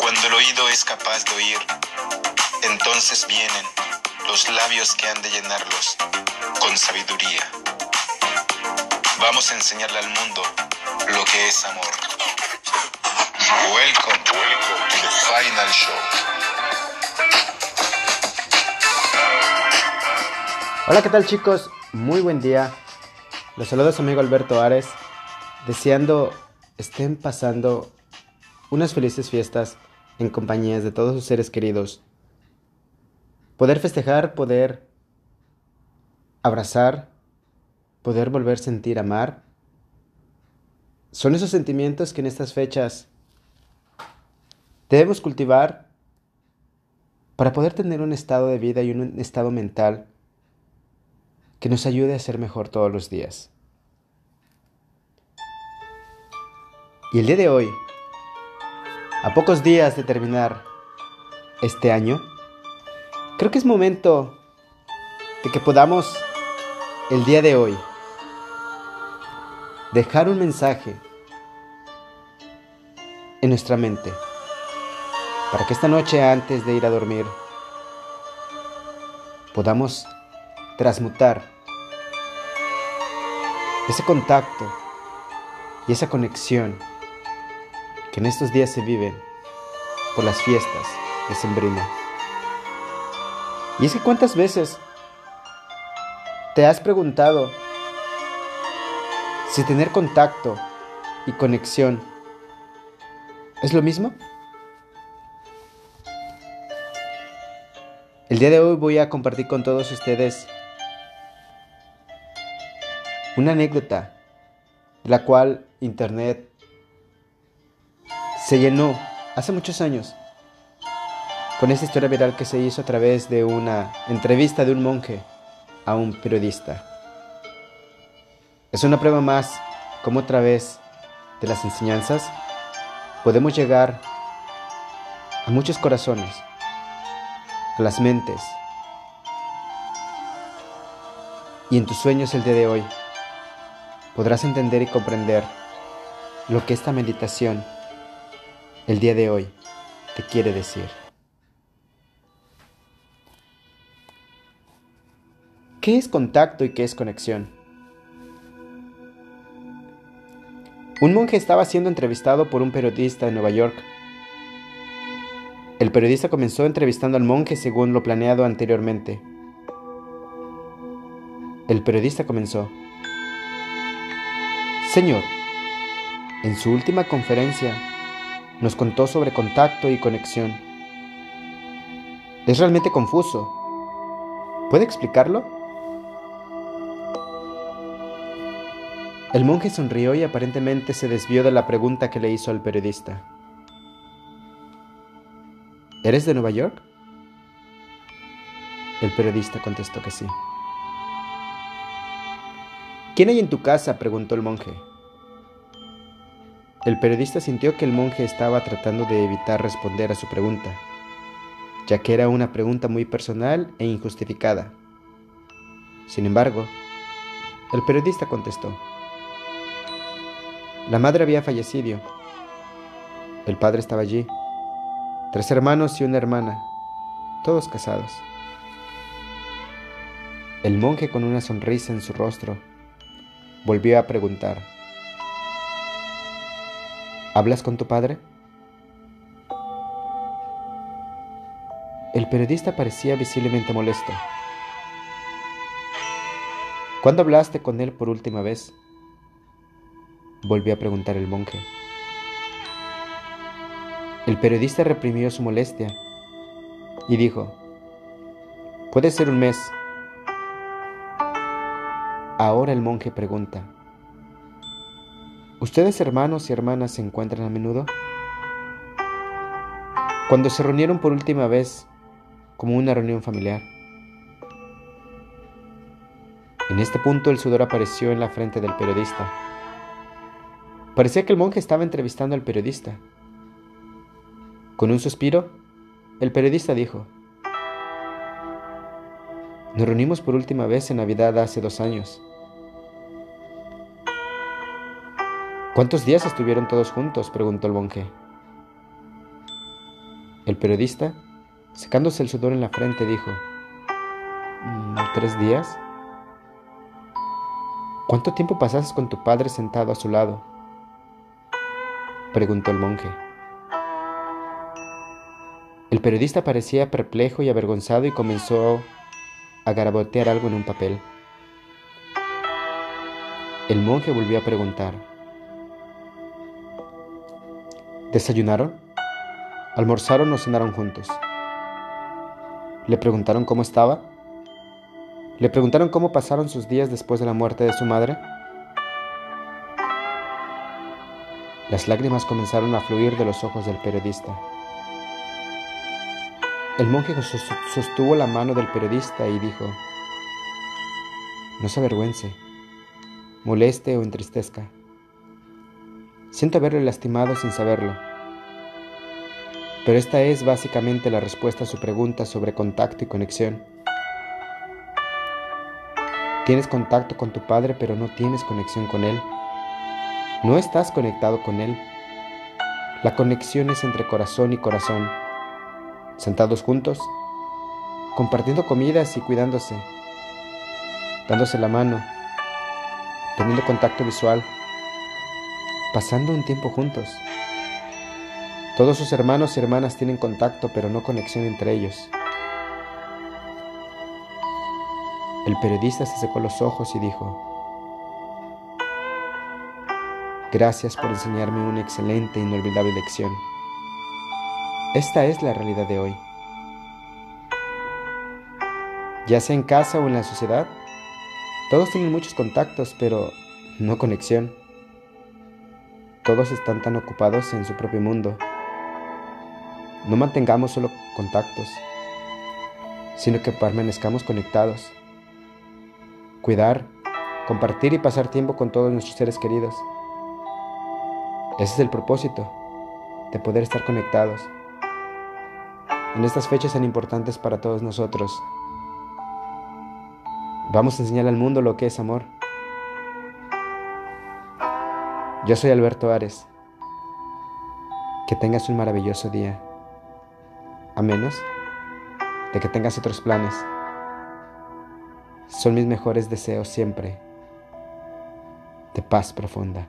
Cuando el oído es capaz de oír, entonces vienen los labios que han de llenarlos con sabiduría. Vamos a enseñarle al mundo lo que es amor. Welcome, welcome to the final show. Hola, ¿qué tal chicos? Muy buen día. Los saluda su amigo Alberto Ares, deseando estén pasando unas felices fiestas en compañías de todos sus seres queridos. Poder festejar, poder abrazar, poder volver a sentir amar, son esos sentimientos que en estas fechas debemos cultivar para poder tener un estado de vida y un estado mental que nos ayude a ser mejor todos los días. Y el día de hoy, a pocos días de terminar este año, creo que es momento de que podamos el día de hoy dejar un mensaje en nuestra mente para que esta noche antes de ir a dormir podamos transmutar ese contacto y esa conexión que en estos días se viven por las fiestas de Sembrina. Y es que cuántas veces te has preguntado si tener contacto y conexión es lo mismo? El día de hoy voy a compartir con todos ustedes una anécdota de la cual Internet se llenó hace muchos años con esta historia viral que se hizo a través de una entrevista de un monje a un periodista. Es una prueba más como a través de las enseñanzas podemos llegar a muchos corazones, a las mentes. Y en tus sueños el día de hoy podrás entender y comprender lo que esta meditación el día de hoy te quiere decir. ¿Qué es contacto y qué es conexión? Un monje estaba siendo entrevistado por un periodista en Nueva York. El periodista comenzó entrevistando al monje según lo planeado anteriormente. El periodista comenzó. Señor, en su última conferencia nos contó sobre contacto y conexión. Es realmente confuso. ¿Puede explicarlo? El monje sonrió y aparentemente se desvió de la pregunta que le hizo al periodista. ¿Eres de Nueva York? El periodista contestó que sí. ¿Quién hay en tu casa? preguntó el monje. El periodista sintió que el monje estaba tratando de evitar responder a su pregunta, ya que era una pregunta muy personal e injustificada. Sin embargo, el periodista contestó. La madre había fallecido. El padre estaba allí. Tres hermanos y una hermana, todos casados. El monje con una sonrisa en su rostro volvió a preguntar, ¿Hablas con tu padre? El periodista parecía visiblemente molesto. ¿Cuándo hablaste con él por última vez? volvió a preguntar el monje. El periodista reprimió su molestia y dijo, puede ser un mes. Ahora el monje pregunta, ¿ustedes hermanos y hermanas se encuentran a menudo? Cuando se reunieron por última vez, como una reunión familiar. En este punto el sudor apareció en la frente del periodista. Parecía que el monje estaba entrevistando al periodista. Con un suspiro, el periodista dijo, Nos reunimos por última vez en Navidad hace dos años. ¿Cuántos días estuvieron todos juntos? preguntó el monje. El periodista, secándose el sudor en la frente, dijo, mm, ¿tres días? ¿Cuánto tiempo pasaste con tu padre sentado a su lado? preguntó el monje. El periodista parecía perplejo y avergonzado y comenzó a garabotear algo en un papel. El monje volvió a preguntar, ¿Desayunaron? ¿Almorzaron o cenaron juntos? ¿Le preguntaron cómo estaba? ¿Le preguntaron cómo pasaron sus días después de la muerte de su madre? Las lágrimas comenzaron a fluir de los ojos del periodista. El monje sostuvo la mano del periodista y dijo, no se avergüence, moleste o entristezca. Siento haberle lastimado sin saberlo. Pero esta es básicamente la respuesta a su pregunta sobre contacto y conexión. Tienes contacto con tu padre pero no tienes conexión con él. No estás conectado con él. La conexión es entre corazón y corazón, sentados juntos, compartiendo comidas y cuidándose, dándose la mano, teniendo contacto visual pasando un tiempo juntos. Todos sus hermanos y hermanas tienen contacto, pero no conexión entre ellos. El periodista se secó los ojos y dijo, Gracias por enseñarme una excelente e inolvidable lección. Esta es la realidad de hoy. Ya sea en casa o en la sociedad, todos tienen muchos contactos, pero no conexión. Todos están tan ocupados en su propio mundo. No mantengamos solo contactos, sino que permanezcamos conectados. Cuidar, compartir y pasar tiempo con todos nuestros seres queridos. Ese es el propósito, de poder estar conectados. En estas fechas tan importantes para todos nosotros, vamos a enseñar al mundo lo que es amor. Yo soy Alberto Ares. Que tengas un maravilloso día. A menos de que tengas otros planes. Son mis mejores deseos siempre. De paz profunda.